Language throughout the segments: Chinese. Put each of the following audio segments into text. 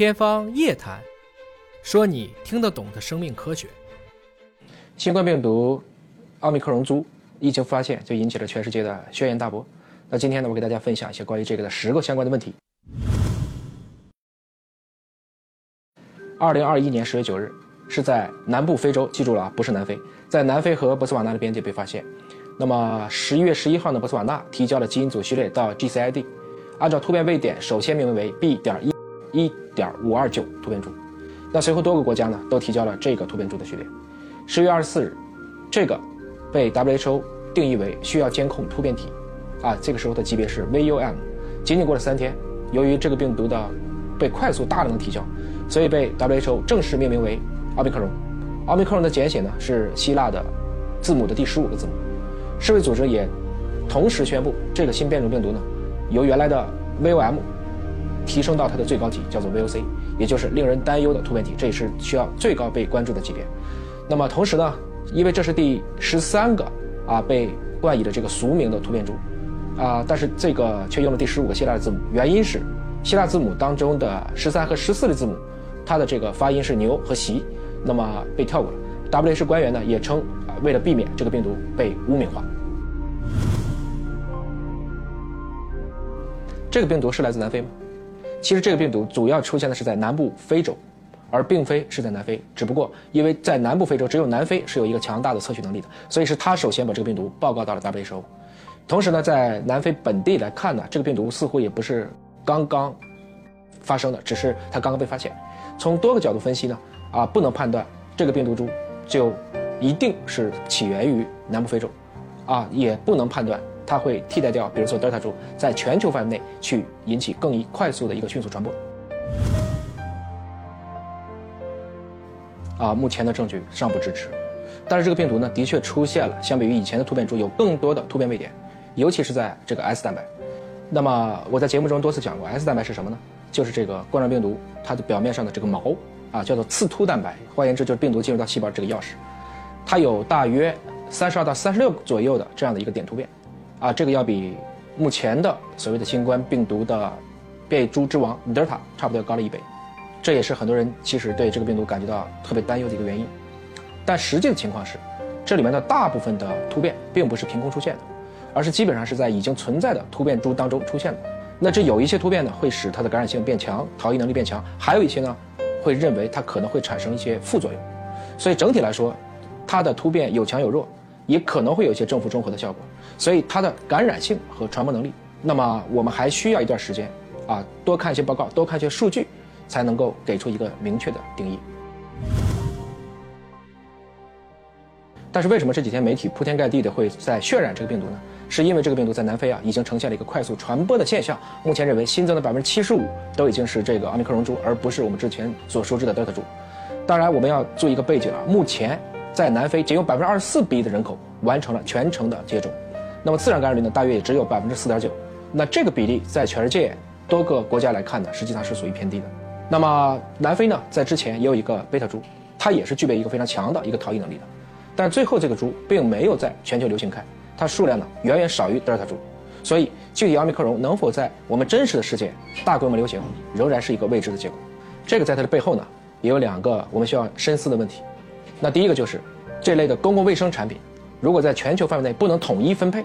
天方夜谭，说你听得懂的生命科学。新冠病毒奥密克戎株一经发现，就引起了全世界的轩然大波。那今天呢，我给大家分享一些关于这个的十个相关的问题。二零二一年十月九日，是在南部非洲，记住了啊，不是南非，在南非和博斯瓦纳的边界被发现。那么十一月十一号呢，博斯瓦纳提交了基因组序列到 GCID，按照突变位点，首先命名为 B. 点一一点五二九突变株。那随后多个国家呢都提交了这个突变株的序列。十月二十四日，这个被 WHO 定义为需要监控突变体，啊，这个时候的级别是 VUM。仅仅过了三天，由于这个病毒的被快速大量的提交。所以被 WHO 正式命名为奥密克戎。奥密克戎的简写呢是希腊的字母的第十五个字母。世卫组织也同时宣布，这个新变种病毒呢由原来的 VOM 提升到它的最高级，叫做 VOC，也就是令人担忧的突变体。这也是需要最高被关注的级别。那么同时呢，因为这是第十三个啊被冠以的这个俗名的突变株啊，但是这个却用了第十五个希腊字母，原因是希腊字母当中的十三和十四的字母。它的这个发音是牛和席，那么被跳过了。WH 官员呢也称，啊为了避免这个病毒被污名化，这个病毒是来自南非吗？其实这个病毒主要出现的是在南部非洲，而并非是在南非。只不过因为在南部非洲只有南非是有一个强大的测序能力的，所以是他首先把这个病毒报告到了 WHO。同时呢，在南非本地来看呢，这个病毒似乎也不是刚刚发生的，只是它刚刚被发现。从多个角度分析呢，啊，不能判断这个病毒株就一定是起源于南部非洲，啊，也不能判断它会替代掉，比如说德尔塔株，在全球范围内去引起更快速的一个迅速传播。啊，目前的证据尚不支持，但是这个病毒呢，的确出现了相比于以前的突变株有更多的突变位点，尤其是在这个 S 蛋白。那么我在节目中多次讲过，S 蛋白是什么呢？就是这个冠状病毒，它的表面上的这个毛啊，叫做刺突蛋白。换言之，就是病毒进入到细胞这个钥匙。它有大约三十二到三十六左右的这样的一个点突变，啊，这个要比目前的所谓的新冠病毒的变异株之王德尔塔差不多要高了一倍。这也是很多人其实对这个病毒感觉到特别担忧的一个原因。但实际的情况是，这里面的大部分的突变并不是凭空出现的，而是基本上是在已经存在的突变株当中出现的。那这有一些突变呢，会使它的感染性变强，逃逸能力变强；还有一些呢，会认为它可能会产生一些副作用。所以整体来说，它的突变有强有弱，也可能会有一些正负中和的效果。所以它的感染性和传播能力，那么我们还需要一段时间啊，多看一些报告，多看一些数据，才能够给出一个明确的定义。但是为什么这几天媒体铺天盖地的会在渲染这个病毒呢？是因为这个病毒在南非啊已经呈现了一个快速传播的现象。目前认为新增的百分之七十五都已经是这个奥密克戎株，而不是我们之前所熟知的德尔塔株。当然，我们要做一个背景啊，目前在南非仅有百分之二十四比的人口完成了全程的接种，那么自然感染率呢大约也只有百分之四点九。那这个比例在全世界多个国家来看呢，实际上是属于偏低的。那么南非呢，在之前也有一个贝塔株，它也是具备一个非常强的一个逃逸能力的。但最后这个株并没有在全球流行开，它数量呢远远少于德尔塔株，所以具体奥密克戎能否在我们真实的世界大规模流行，仍然是一个未知的结果。这个在它的背后呢，也有两个我们需要深思的问题。那第一个就是，这类的公共卫生产品，如果在全球范围内不能统一分配，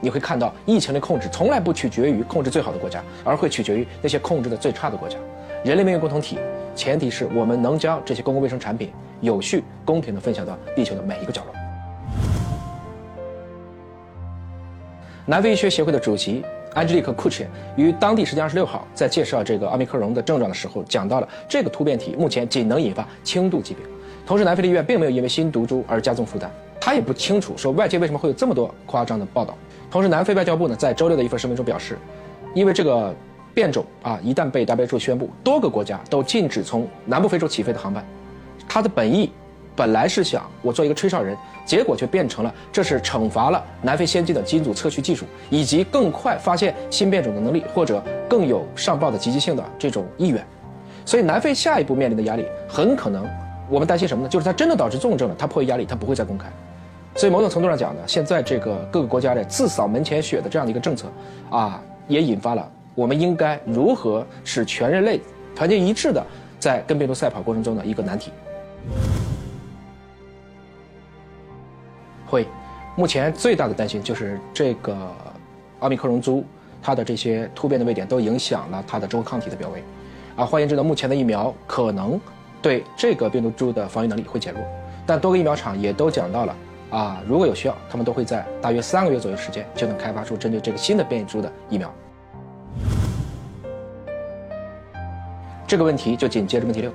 你会看到疫情的控制从来不取决于控制最好的国家，而会取决于那些控制的最差的国家。人类命运共同体，前提是我们能将这些公共卫生产品有序、公平地分享到地球的每一个角落。南非医学协会的主席安吉丽克·库切于当地时间二十六号在介绍这个奥密克戎的症状的时候，讲到了这个突变体目前仅能引发轻度疾病。同时，南非的医院并没有因为新毒株而加重负担。他也不清楚说外界为什么会有这么多夸张的报道。同时，南非外交部呢在周六的一份声明中表示，因为这个。变种啊，一旦被 WHO 宣布，多个国家都禁止从南部非洲起飞的航班。它的本意本来是想我做一个吹哨人，结果却变成了这是惩罚了南非先进的基因组测序技术以及更快发现新变种的能力，或者更有上报的积极性的这种意愿。所以南非下一步面临的压力很可能，我们担心什么呢？就是它真的导致重症了，它迫于压力，它不会再公开。所以某种程度上讲呢，现在这个各个国家的自扫门前雪的这样的一个政策啊，也引发了。我们应该如何使全人类团结一致的在跟病毒赛跑过程中的一个难题。会，目前最大的担心就是这个奥密克戎株，它的这些突变的位点都影响了它的中和抗体的表位，啊，换言之呢，目前的疫苗可能对这个病毒株的防御能力会减弱，但多个疫苗厂也都讲到了，啊，如果有需要，他们都会在大约三个月左右时间就能开发出针对这个新的变异株的疫苗。这个问题就紧接着问题六，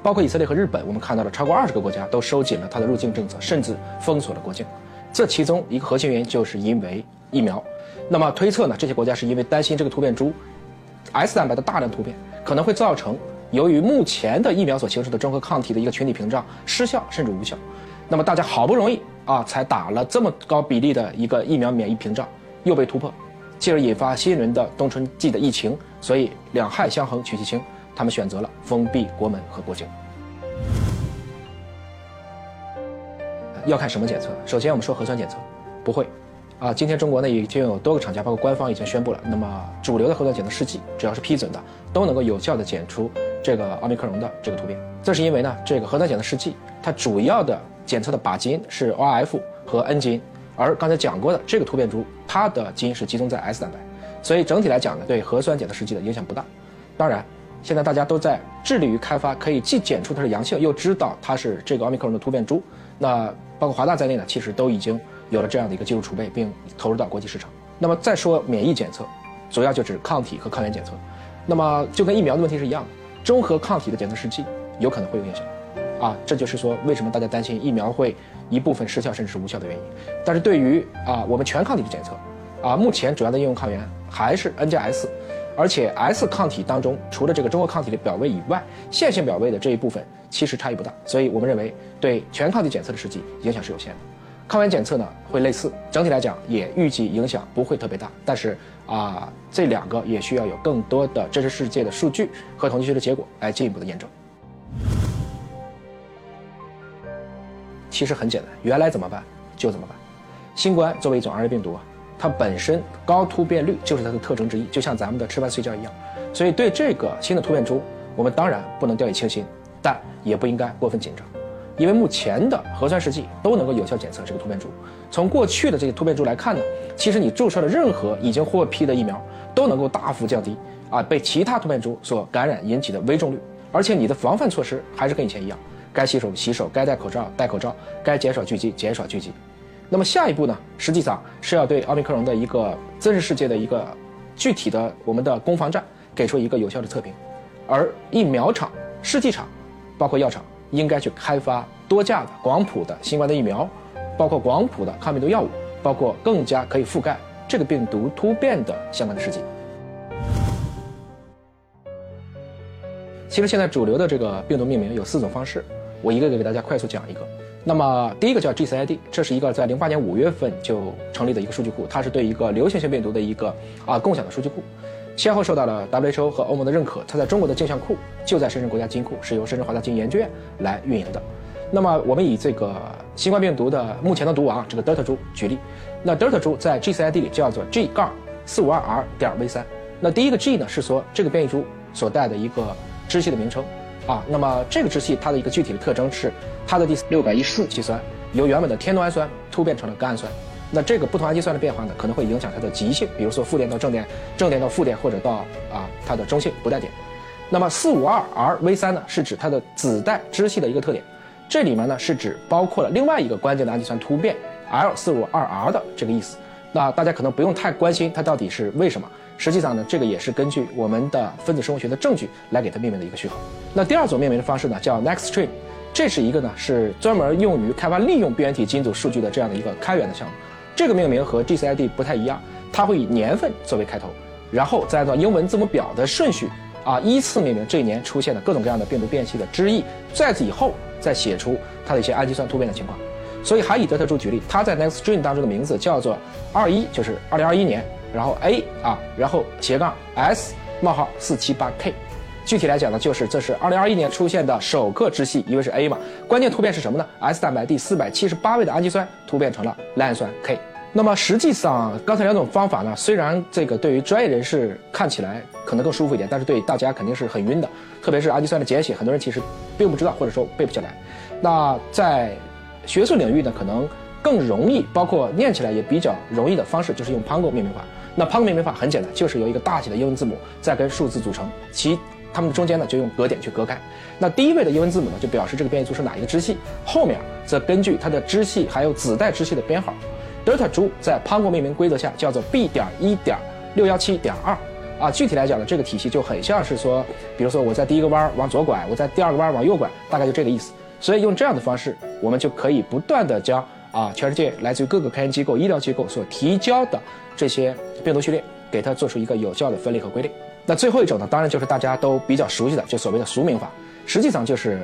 包括以色列和日本，我们看到了超过二十个国家都收紧了它的入境政策，甚至封锁了国境。这其中一个核心原因就是因为疫苗。那么推测呢，这些国家是因为担心这个突变株 S 蛋白的大量突变可能会造成由于目前的疫苗所形成的中和抗体的一个群体屏障失效甚至无效。那么大家好不容易啊才打了这么高比例的一个疫苗免疫屏障又被突破，进而引发新一轮的冬春季的疫情。所以两害相衡取其轻。他们选择了封闭国门和国境，要看什么检测。首先，我们说核酸检测，不会，啊，今天中国呢已经有多个厂家，包括官方已经宣布了，那么主流的核酸检测试剂，只要是批准的，都能够有效的检出这个奥密克戎的这个突变。这是因为呢，这个核酸检测试剂它主要的检测的靶基因是 ORF 和 N 基因，而刚才讲过的这个突变株，它的基因是集中在 S 蛋白，所以整体来讲呢，对核酸检测试剂的影响不大。当然。现在大家都在致力于开发可以既检出它是阳性，又知道它是这个奥密克戎的突变株。那包括华大在内呢，其实都已经有了这样的一个技术储备，并投入到国际市场。那么再说免疫检测，主要就指抗体和抗原检测。那么就跟疫苗的问题是一样的，中和抗体的检测试剂有可能会有影响。啊，这就是说为什么大家担心疫苗会一部分失效甚至是无效的原因。但是对于啊我们全抗体的检测，啊目前主要的应用抗原还是 N 加 S。而且 S 抗体当中，除了这个中和抗体的表位以外，线性表位的这一部分其实差异不大，所以我们认为对全抗体检测的试剂影响是有限的。抗原检测呢会类似，整体来讲也预计影响不会特别大。但是啊，这两个也需要有更多的真实世界的数据和统计学的结果来进一步的验证。其实很简单，原来怎么办就怎么办。新冠作为一种 RNA 病毒啊。它本身高突变率就是它的特征之一，就像咱们的吃饭睡觉一样。所以对这个新的突变株，我们当然不能掉以轻心，但也不应该过分紧张，因为目前的核酸试剂都能够有效检测这个突变株。从过去的这些突变株来看呢，其实你注射的任何已经获批的疫苗都能够大幅降低啊被其他突变株所感染引起的危重率，而且你的防范措施还是跟以前一样，该洗手洗手，该戴口罩戴口罩，该减少聚集减少聚集。那么下一步呢？实际上是要对奥密克戎的一个真实世界的一个具体的我们的攻防战给出一个有效的测评，而疫苗厂、试剂厂，包括药厂，应该去开发多价的广谱的新冠的疫苗，包括广谱的抗病毒药物，包括更加可以覆盖这个病毒突变的相关的试剂。其实现在主流的这个病毒命名有四种方式，我一个个给大家快速讲一个。那么第一个叫 GCID，这是一个在零八年五月份就成立的一个数据库，它是对一个流行性病毒的一个啊共享的数据库，先后受到了 WHO 和欧盟的认可。它在中国的镜像库就在深圳国家基因库，是由深圳华大基因研究院来运营的。那么我们以这个新冠病毒的目前的毒王这个德尔塔株举例，那德尔塔株在 GCID 里叫做 G 杠四五二 R 点 V 三。那第一个 G 呢是说这个变异株所带的一个支系的名称。啊，那么这个支系它的一个具体的特征是，它的第六百一十四基酸由原本的天冬氨酸突变成了甘氨酸，那这个不同氨基酸的变化呢，可能会影响它的极性，比如说负电到正电，正电到负电，或者到啊它的中性不带电。那么四五二 R V 三呢，是指它的子代支系的一个特点，这里面呢是指包括了另外一个关键的氨基酸突变 L 四五二 R 的这个意思。那大家可能不用太关心它到底是为什么。实际上呢，这个也是根据我们的分子生物学的证据来给它命名的一个序号。那第二种命名的方式呢，叫 Nextstream，这是一个呢是专门用于开发利用病原体基因组数据的这样的一个开源的项目。这个命名和 GCID 不太一样，它会以年份作为开头，然后再按照英文字母表的顺序啊依次命名这一年出现的各种各样的病毒变系的支翼，在此以后再写出它的一些氨基酸突变的情况。所以还以德特株举例，它在 Nextstream 当中的名字叫做二一，就是二零二一年。然后 A 啊，然后斜杠 S 冒号四七八 K，具体来讲呢，就是这是二零二一年出现的首个支系，因为是 A 嘛。关键突变是什么呢？S 蛋白第四百七十八位的氨基酸突变成了赖氨酸 K。那么实际上，刚才两种方法呢，虽然这个对于专业人士看起来可能更舒服一点，但是对大家肯定是很晕的。特别是氨基酸的简写，很多人其实并不知道，或者说背不下来。那在学术领域呢，可能更容易，包括念起来也比较容易的方式，就是用 Pango 命名法。那 Pango 命名法很简单，就是由一个大写的英文字母再跟数字组成，其它们中间呢就用格点去隔开。那第一位的英文字母呢，就表示这个变异株是哪一个支系，后面则根据它的支系还有子代支系的编号。德尔塔株在 Pango 命名规则下叫做 B 点一点六幺七点二啊，具体来讲呢，这个体系就很像是说，比如说我在第一个弯往左拐，我在第二个弯往右拐，大概就这个意思。所以用这样的方式，我们就可以不断的将啊全世界来自于各个科研机构、医疗机构所提交的这些病毒序列，给它做出一个有效的分类和归类。那最后一种呢，当然就是大家都比较熟悉的，就所谓的俗名法，实际上就是。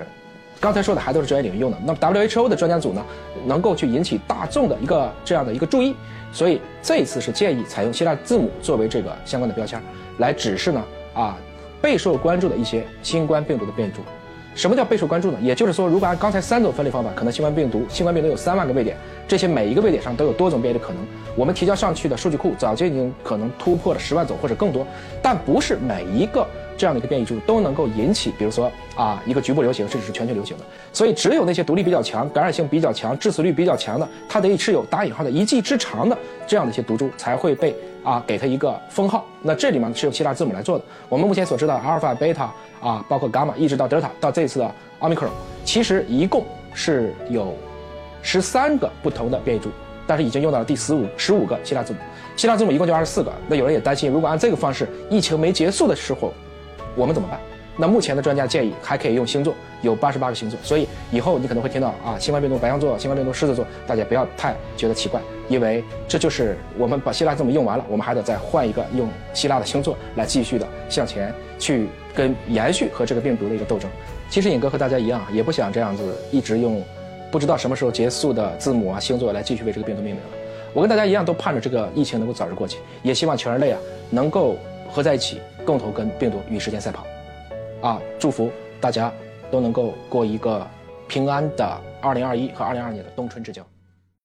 刚才说的还都是专业领域用的，那么 WHO 的专家组呢，能够去引起大众的一个这样的一个注意，所以这一次是建议采用希腊字母作为这个相关的标签，来指示呢啊备受关注的一些新冠病毒的变异株。什么叫备受关注呢？也就是说，如果按刚才三种分类方法，可能新冠病毒新冠病毒有三万个位点，这些每一个位点上都有多种变异的可能。我们提交上去的数据库早就已经可能突破了十万种或者更多，但不是每一个。这样的一个变异株都能够引起，比如说啊一个局部流行，甚至是全球流行的。所以只有那些独立比较强、感染性比较强、致死率比较强的，它得是有打引号的一技之长的这样的一些毒株才会被啊给它一个封号。那这里面是用希腊字母来做的。我们目前所知道，阿尔法、贝塔啊，包括伽马，一直到德尔塔，到这次的奥密克戎，其实一共是有十三个不同的变异株，但是已经用到了第十五十五个希腊字母。希腊字母一共就二十四个。那有人也担心，如果按这个方式，疫情没结束的时候。我们怎么办？那目前的专家建议还可以用星座，有八十八个星座，所以以后你可能会听到啊，新冠病毒白羊座，新冠病毒狮子座，大家不要太觉得奇怪，因为这就是我们把希腊字母用完了，我们还得再换一个用希腊的星座来继续的向前去跟延续和这个病毒的一个斗争。其实尹哥和大家一样，也不想这样子一直用不知道什么时候结束的字母啊星座来继续为这个病毒命名了。我跟大家一样，都盼着这个疫情能够早日过去，也希望全人类啊能够合在一起。共同跟病毒与时间赛跑，啊！祝福大家都能够过一个平安的二零二一和二零二二年的冬春之交。